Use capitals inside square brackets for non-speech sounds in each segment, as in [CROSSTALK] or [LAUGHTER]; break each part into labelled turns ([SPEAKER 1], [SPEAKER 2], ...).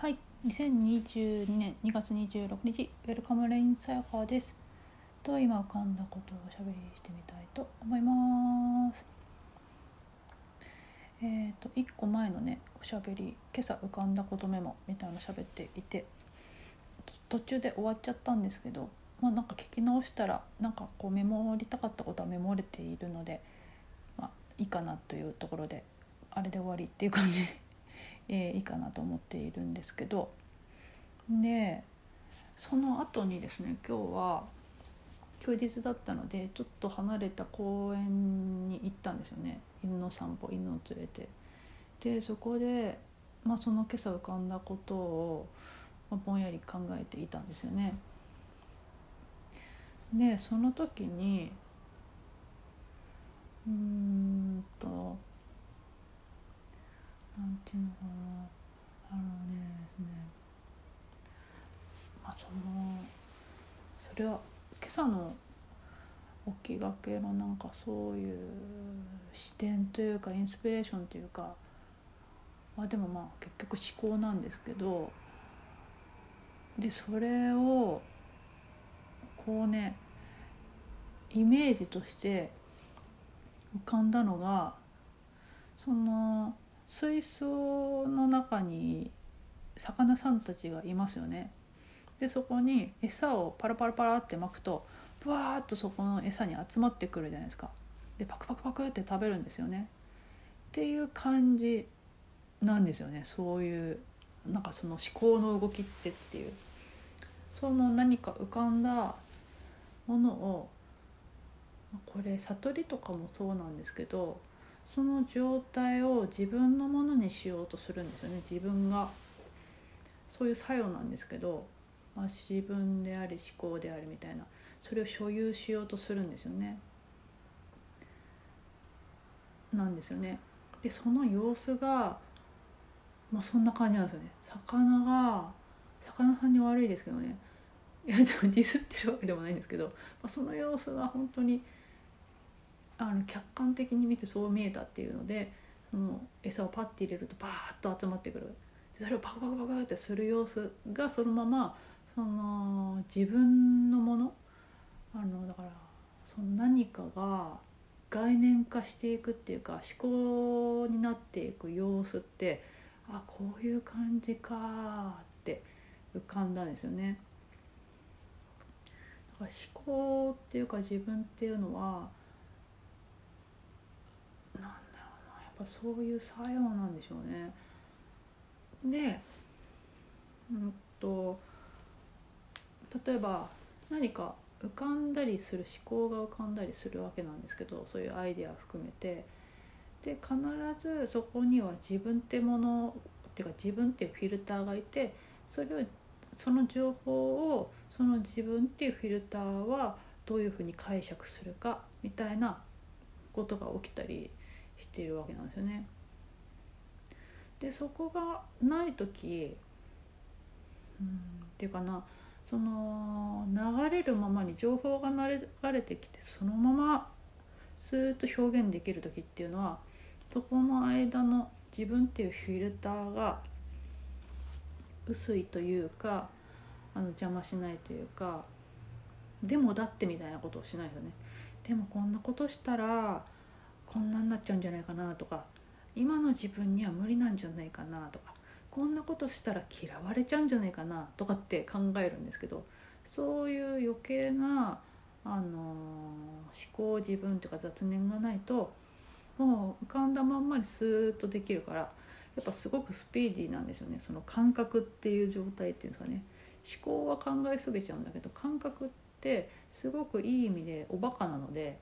[SPEAKER 1] はい、2022年2月26日、ウェルカムレインさやかです。と今浮かんだことをおしゃべりしてみたいと思います。えっ、と1個前のねおしゃべり、今朝浮かんだことメモみたいなの喋っていて、途中で終わっちゃったんですけど、まあなんか聞き直したらなんかこうメモりたかったことはメモれているので、まあいいかなというところであれで終わりっていう感じで。えー、いいかなと思っているんですけどでその後にですね今日は休日だったのでちょっと離れた公園に行ったんですよね犬の散歩犬を連れて。でそこで、まあ、その今朝浮かんだことを、まあ、ぼんやり考えていたんですよね。でその時にうんとなんていうのかな。あのねですねまあそのそれは今朝の起きがけのなんかそういう視点というかインスピレーションというかまあでもまあ結局思考なんですけどでそれをこうねイメージとして浮かんだのがその水槽の中に魚さんたちがいますよね。でそこに餌をパラパラパラって巻くとブワーッとそこの餌に集まってくるじゃないですか。でパクパクパクって食べるんですよね。っていう感じなんですよねそういうなんかその思考の動きってっていうその何か浮かんだものをこれ悟りとかもそうなんですけどその状態を自分のものにしようとするんですよね。自分が。そういう作用なんですけど、まあ、自分であり思考でありみたいな。それを所有しようとするんですよね。なんですよね。でその様子がまあそんな感じなんですよね。魚が魚さんに悪いですけどね。いやでもディスってるわけでもないんですけど、まあ、その様子が本当にあの客観的に見てそう見えたっていうのでその餌をパッて入れるとバーッと集まってくるそれをパクパクパクってする様子がそのままその自分のものあのだからその何かが概念化していくっていうか思考になっていく様子ってあこういう感じかって浮かんだんですよね。だから思考っていうか自分っていうのはなんだろうなやっぱそういう作用なんでしょうね。でうんと例えば何か浮かんだりする思考が浮かんだりするわけなんですけどそういうアイデア含めてで必ずそこには自分ってものっていうか自分っていうフィルターがいてそれをその情報をその自分っていうフィルターはどういうふうに解釈するかみたいなことが起きたりしているわけなんですよね。でそこがない時うんっていうかなその流れるままに情報が流れてきてそのままスーッと表現できる時っていうのはそこの間の自分っていうフィルターが薄いというかあの邪魔しないというかでもだってみたいなことをしないよね。でもこんなことしたらこんなになっちゃうんじゃないかなとか今の自分には無理なんじゃないかなとかこんなことしたら嫌われちゃうんじゃないかなとかって考えるんですけどそういう余計な、あのー、思考自分というか雑念がないともう浮かんだまんまにスーッとできるからやっぱすごくスピーディーなんですよね。その感覚っていう状態っていうんですかね。思考は考えすぎちゃうんだけど感覚ってすごくいい意味でおバカなので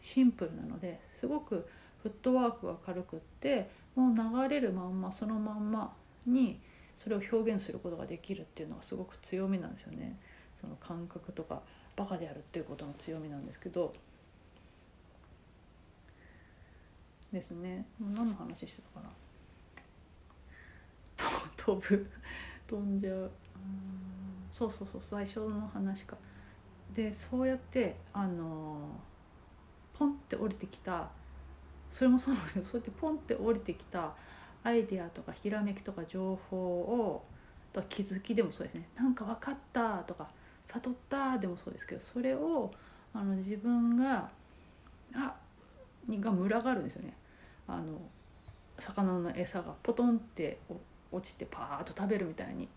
[SPEAKER 1] シンプルなのですごくフットワークが軽くってもう流れるまんまそのまんまにそれを表現することができるっていうのがすごく強みなんですよね。その感覚とかバカであるっていうことの強みなんですけど。ですね。何の話してたかな。飛ぶ。飛んじゃう。そうそうそう。最初の話か。でそうやってあのポンって降りてきた。それもそうなんだけどそうやってポンって降りてきたアイデアとかひらめきとか情報をと気づきでもそうですね。なんか分かったとか悟ったでもそうですけどそれをあの自分があにが群がるんですよね。あの魚の餌がポトンって落ちてパーッと食べるみたいに。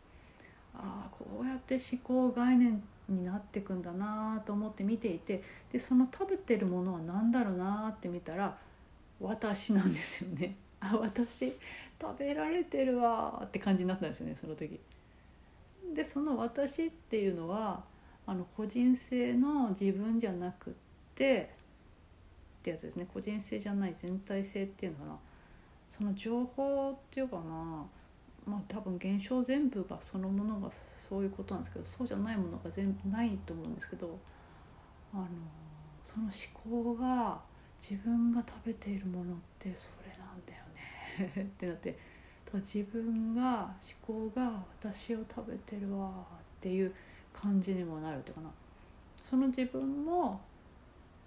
[SPEAKER 1] ああこうやって思考概念になってくんだなと思って見ていてでその食べてるものは何だろうなって見たら私なんですよね。あ私食べられてるわって感じになったんですよねその時。でその私っていうのはあの個人性の自分じゃなくってってやつですね個人性じゃない全体性っていうのかなその情報っていうかなまあ多分現象全部がそのものがそういうことなんですけどそうじゃないものが全部ないと思うんですけどあのその思考が自分が食べているものってそれなんだよね。[LAUGHS] ってなって自分が思考が私を食べてるわっていう感じにもなるっていうかな。その自分も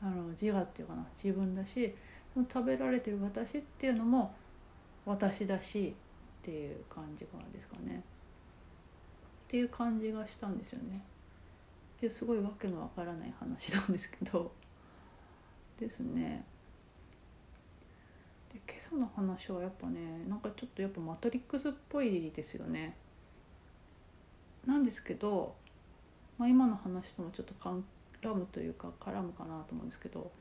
[SPEAKER 1] あの自我っていうかな自分だしその食べられてる私っていうのも私だしっていう感じなんですかね。っていう感じがしたんですよね。っていうすごいわけのわからない話なんですけど。ですね。で今朝の話はやっぱねなんかちょっとやっぱマトリックスっぽいですよね。なんですけどまあ、今の話ともちょっと絡むというか絡むかなと思うんですけど、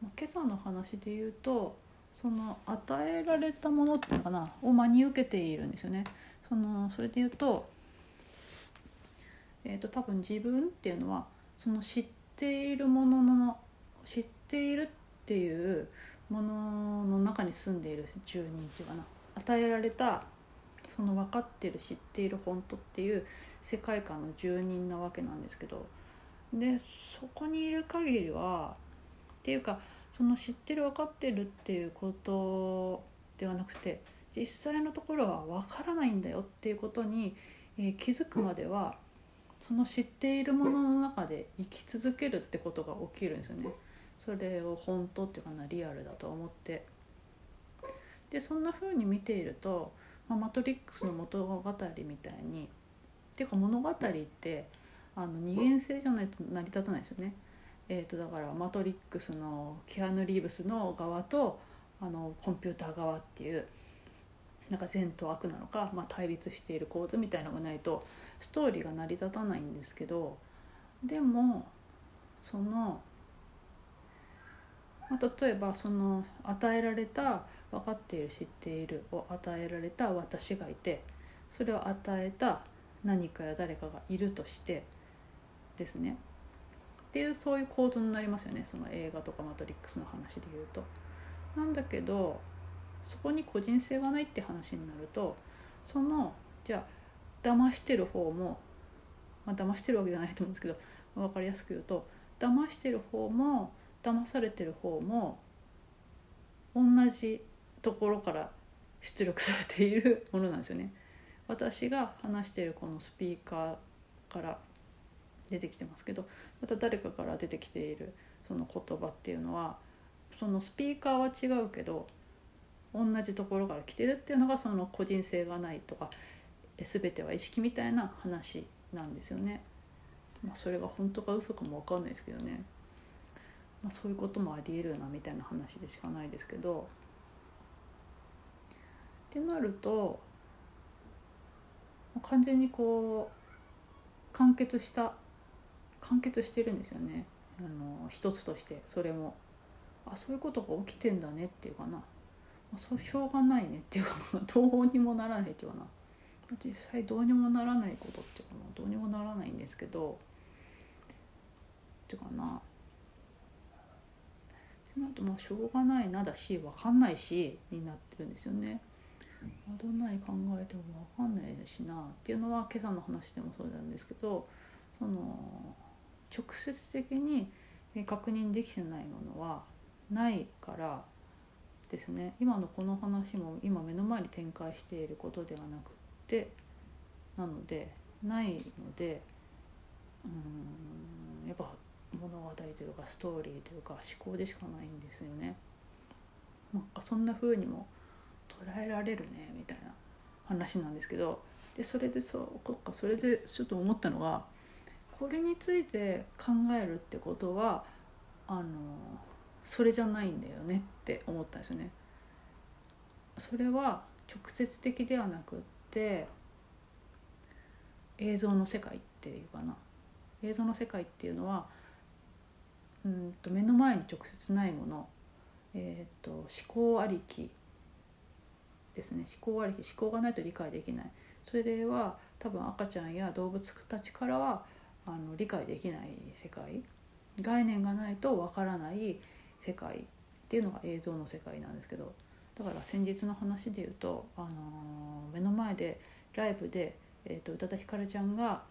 [SPEAKER 1] まあ、今朝の話で言うとその与えられたものっていうのかなを真に受けているんですよね。そのそれで言うと,、えーと、多分自分っていうのはその知っているものの知っているっていうものの中に住んでいる住人っていうかな与えられたその分かってる知っている本当っていう世界観の住人なわけなんですけどでそこにいる限りはっていうかその知ってる分かってるっていうことではなくて実際のところは分からないんだよっていうことに、えー、気づくまではその知っているものの中で生き続けるってことが起きるんですよね。それを本当っていうかなリアルだと思ってでそんな風に見ているとまあ、マトリックスの物語みたいにっていうか物語ってあの二元性じゃないと成り立たないですよね。えーと、だからマトリックスのキアヌ・リーブスの側とあのコンピューター側っていうなんか善と悪なのか、まあ、対立している構図みたいのがないとストーリーが成り立たないんですけどでもその、まあ、例えばその与えられた分かっている知っているを与えられた私がいてそれを与えた何かや誰かがいるとしてですね。っていうそういう構図になりますよねその映画とか「マトリックス」の話で言うと。なんだけどそこに個人性がないって話になるとそのじゃあ騙してる方も、まあ、騙してるわけじゃないと思うんですけど分かりやすく言うと騙してる方も騙されてる方も同じところから出力されているものなんですよね。私が話してるこのスピーカーから出てきてますけどまた誰かから出てきているその言葉っていうのはそのスピーカーは違うけど同じところから来てるっていうのがその個人性がないとか全ては意識みたいな話なんですよね。まあ、それが本当か嘘かも分かんないですけどね、まあ、そういうこともありえるなみたいな話でしかないですけどってなると完全にこう完結した完結してるんですよね。あの一つとして。それも。あそういうことが起きてんだねっていうかな、まあ、そうしょうがないねっていうか [LAUGHS] どうにもならないっていうかな。実際どうにもならないことっていうかなどうにもならないんですけどっていうかな。ってなるとまあしょうがないなだし分かんないしになってるんですよね。どんなに考えても分かんないしなっていうのは今朝の話でもそうなんですけどその直接的に確認できてないものはないからですね今のこの話も今目の前に展開していることではなくってなのでないのでうんやっぱ物語というかストーリーというか思考でしかないんですよね。なんかそんな風にも捉えられるねみたいな話なんですけどでそれでそうかそれでちょっと思ったのがこれについて考えるってことはあのそれじゃないんだよねって思ったんですよね。それは直接的ではなくって映像の世界っていうかな。映像の世界っていうのはうんと目の前に直接ないもの、えーと、思考ありきですね。思考ありき。思考がないと理解できない。それは多分赤ちゃんや動物たちからはあの理解できない世界概念がないとわからない世界っていうのが映像の世界なんですけどだから先日の話で言うと、あのー、目の前でライブで、えーと、宇多田ヒカルちゃんが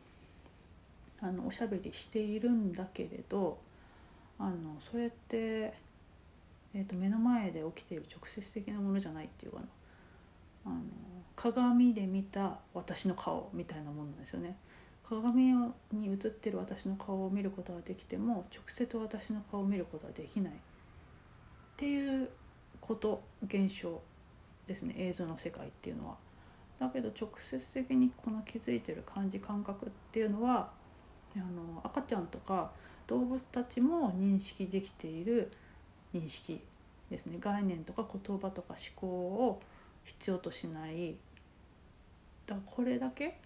[SPEAKER 1] あのおしゃべりしているんだけれどあのそれって、えーと、目の前で起きている直接的なものじゃないっていうかなあの鏡で見た私の顔みたいなもんなんですよね。鏡に映ってる私の顔を見ることはできても直接私の顔を見ることはできない。っていうこと現象ですね。映像の世界っていうのは。だけど直接的にこの気づいてる感じ感覚っていうのはあの赤ちゃんとか動物たちも認識できている認識ですね。概念とか言葉とか思考を必要としない。だからこれだけ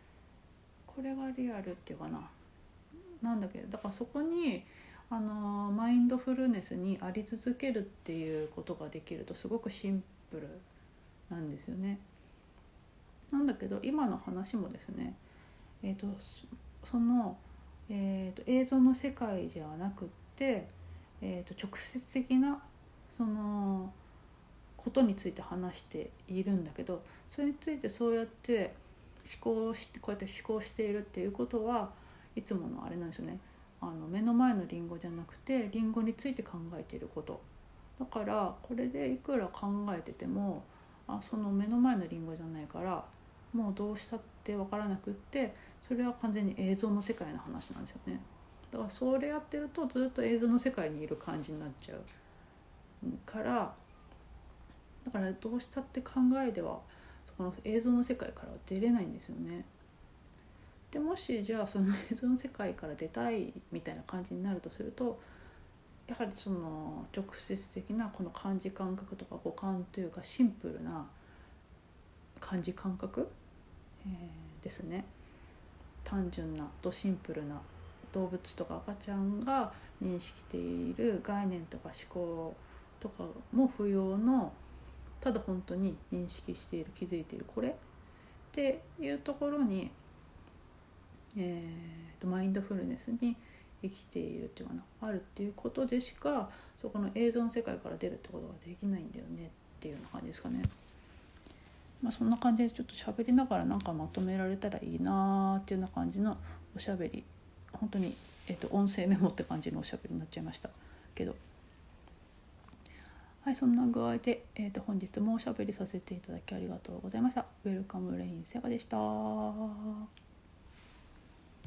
[SPEAKER 1] これがリアルっていうかななんだけどだからそこにあのマインドフルネスにあり続けるっていうことができるとすごくシンプルなんですよね。なんだけど今の話もですね、えーと、その、えーと、映像の世界ではなくって、えーと、直接的なそのことについて話しているんだけどそれについてそうやって考してこうやって思考しているっていうことはいつものあれなんですよね。あの目の前のリンゴじゃなくてリンゴについて考えていること。だからこれでいくら考えててもあその目の前のリンゴじゃないからもうどうしたって分からなくってそれは完全に映像の世界の話なんですよね。だからそれやってるとずっと映像の世界にいる感じになっちゃうからだからどうしたって考えではその映像の世界からは出れないんですよね。でもしじゃあその映像の世界から出たいみたいな感じになるとするとやはりその直接的なこの感じ感覚とか五感というかシンプルな感じ感覚、えー、ですね単純なとシンプルな動物とか赤ちゃんが認識している概念とか思考とかも不要のただ本当に認識している気づいているこれっていうところにえーと、マインドフルネスに生きているっていうかなあるっていうことでしかそこの映像の世界から出るってことができないんだよねっていうような感じですかね。まあ、そんな感じでちょっと喋りながらなんかまとめられたらいいなっていうような感じのおしゃべり本当に、えーと、音声メモって感じのおしゃべりになっちゃいましたけどはいそんな具合で、えーと、本日もおしゃべりさせていただきありがとうございました。ウェルカムレインセガでした。